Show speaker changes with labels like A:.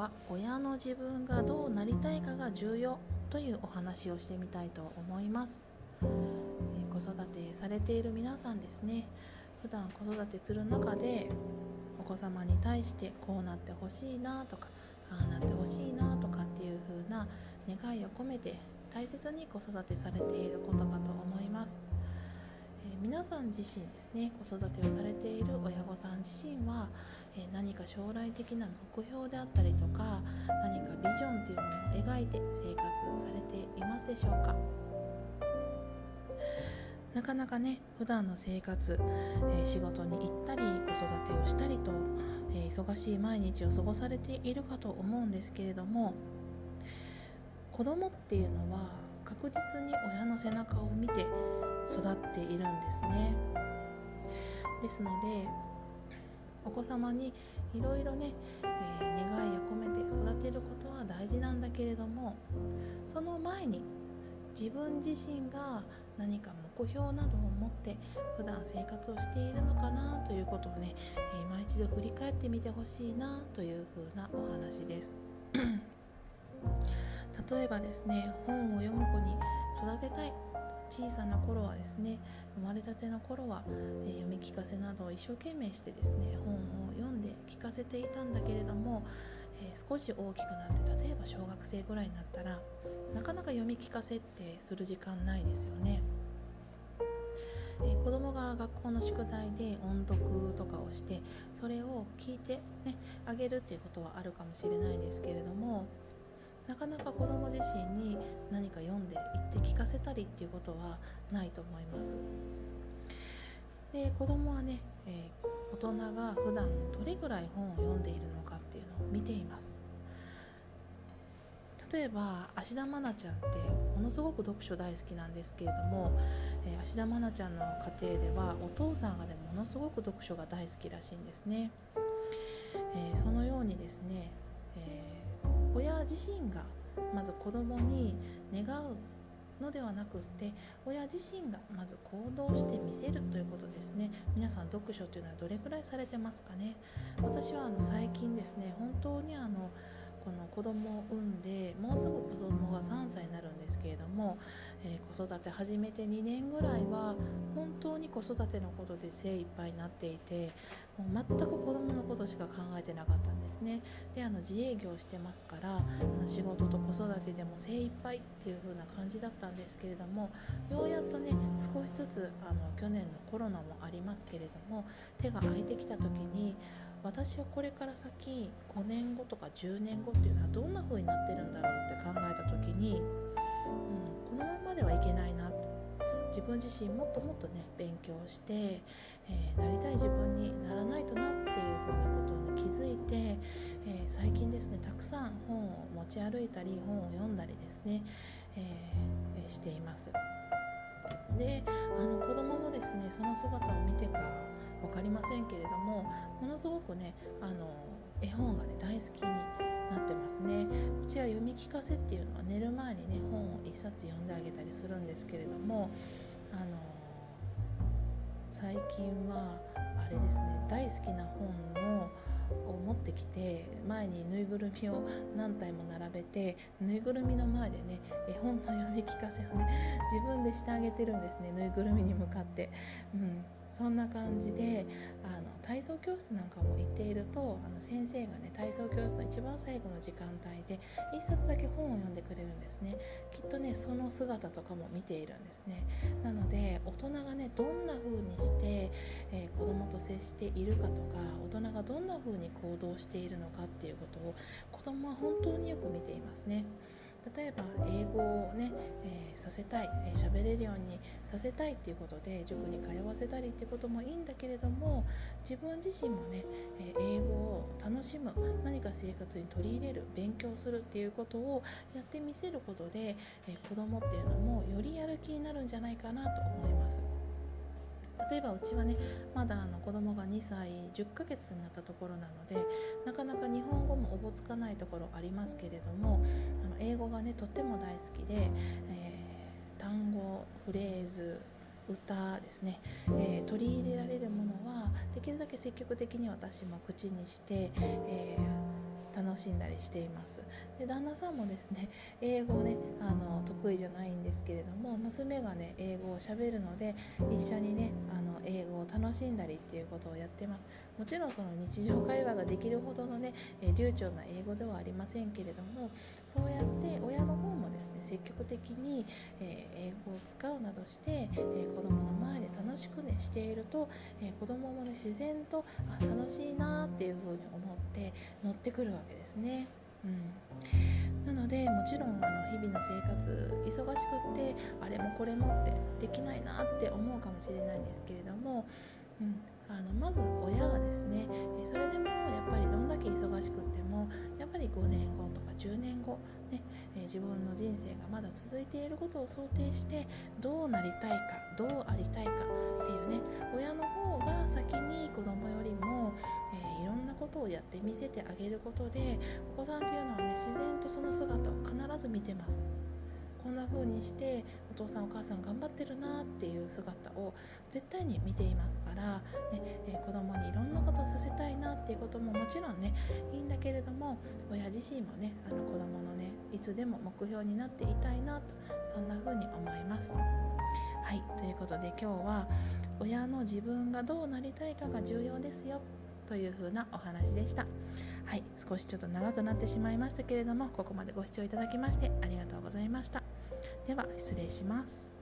A: は親の自分がどうなりたいかが重要というお話をしてみたいと思います、え子育てされている皆さんですね。普段子育てする中でお子様に対してこうなってほしいなとかああなってほしいなとかっていう風な願いを込めて大切に子育てされていることかと思います、え、皆さん自身ですね子育てをされている親御さん自身は、え、何か将来的な目標であったりとか何かビジョンというものを描いて生活されていますでしょうか？なかなかね普段の生活、え、仕事に行ったり子育てをしたりと、え、忙しい毎日を過ごされているかと思うんですけれども子供っていうのは確実に親の背中を見て育っているんですね。ですのでお子様にいろいろね、えー、願いを込めて育てることは大事なんだけれどもその前に自分自身が何か目標などを持って普段生活をしているのかなということをね、えー、今一度振り返ってみてほしいなというふうなお話です。例えばですね本を読む子に育てたい小さな頃はですね生まれたての頃は、えー、読み聞かせなどを一生懸命してですね本を読んで聞かせていたんだけれどもえー、少し大きくなって例えば小学生ぐらいになったらなかなか読み聞かせってする時間ないですよね。えー、子供が学校の宿題で音読とかをしてそれを聞いて、ね、あげるっていうことはあるかもしれないですけれどもなかなか子供自身に何か読んで言って聞かせたりっていうことはないと思います。で子供はね、えー、大人が普段どれぐらい本を読んでいるのかっていうのを見ています例えば芦田愛菜ちゃんってものすごく読書大好きなんですけれども、えー、芦田愛菜ちゃんの家庭ではお父さんがでもものすごく読書が大好きらしいんですね、えー、そのようにですね、えー、親自身がまず子供に願うのではなくって親自身がまず行動してみせるということですね。皆さん読書というのはどれくらいされてますかね？私はあの最近ですね本当にあのこの子供を産んでもうすぐ子供が3歳になるんですけれども、えー、子育て始めて2年ぐらいは当に子育てのことで精一杯になっていてもう全く子供のことしか考えてなかったんですね。であの自営業してますからあの仕事と子育てでも精一杯っていう風な感じだったんですけれどもようやっとね少しずつあの去年のコロナもありますけれども手が空いてきた時に私はこれから先5年後とか10年後っていうのはどんな風になってるんだろうって考えた時に、自分自身もっともっとね勉強して、えー、なりたい自分にならないとなっていう風なことに気づいて、えー、最近ですねたくさん本を持ち歩いたり本を読んだりですね、えー、しています。であの子供もですねその姿を見てか分かりませんけれどもものすごくねあの絵本がね大好きになってますねちは読み聞かせっていうのは寝る前にね本を1冊読んであげたりするんですけれどもあの最近はあれですね大好きな本を持ってきて前にぬいぐるみを何体も並べてぬいぐるみの前でね絵本の読み聞かせをね自分でしてあげてるんですねぬいぐるみに向かって。うんそんな感じであの体操教室なんかも行っているとあの先生がね体操教室の一番最後の時間帯で1冊だけ本を読んでくれるんですねきっとねその姿とかも見ているんですねなので大人がねどんな風にして、えー、子供と接しているかとか大人がどんな風に行動しているのかっていうことを子供は本当によく見ていますね。例えば英語をね、えー、させたい喋、えー、れるようにさせたいっていうことで塾に通わせたりっていうこともいいんだけれども自分自身もね、えー、英語を楽しむ何か生活に取り入れる勉強するっていうことをやってみせることで、えー、子供っていうのもよりやる気になるんじゃないかなと思います。例えばうちはねまだあの子供が2歳10ヶ月になったところなのでなかなか日本語もおぼつかないところありますけれどもあの英語がねとっても大好きで、えー、単語フレーズ歌ですね、えー、取り入れられるものはできるだけ積極的に私も口にして、えー楽しんだりしています。で旦那さんもですね英語ねあの得意じゃないんですけれども娘がね英語をしゃべるので一緒にねあ英語を楽しんだりっていうことをやってますもちろんその日常会話ができるほどのね流暢な英語ではありませんけれどもそうやって親の方もですね積極的に、え英語を使うなどして、えー、子供の前で楽しくねしていると、え子供もね自然とあ楽しいなっていうふうに思って乗ってくるわけですね。うん、なのでもちろんあの日々の生活忙しくってあれもこれもってできないなって思うかもしれないんですけれども、うん、あのまず親がですねそれでもやっぱりどんだけ忙しくってもやっぱり5年後とか10年後、ね、自分の人生がまだ続いていることを想定してどうなりたいかどうありたいかっていうね親の方が先に子供よりも、えー、いろんなことをやって見せてあげることでお子さんっていうのはね自然とその姿を必ず見てます。こんな風にしてお父さんお母さん頑張ってるなっていう姿を絶対に見ていますから、ねえー、子供にいろんなことをさせたいなっていうことももちろんねいいんだけれども親自身もねあの子供のねいつでも目標になっていたいなとそんな風に思います。はいということで今日は親の自分がどうなりたいかが重要ですよというふうなお話でした。はい、少しちょっと長くなってしまいましたけれどもここまでご視聴いただきましてありがとうございました。では失礼します。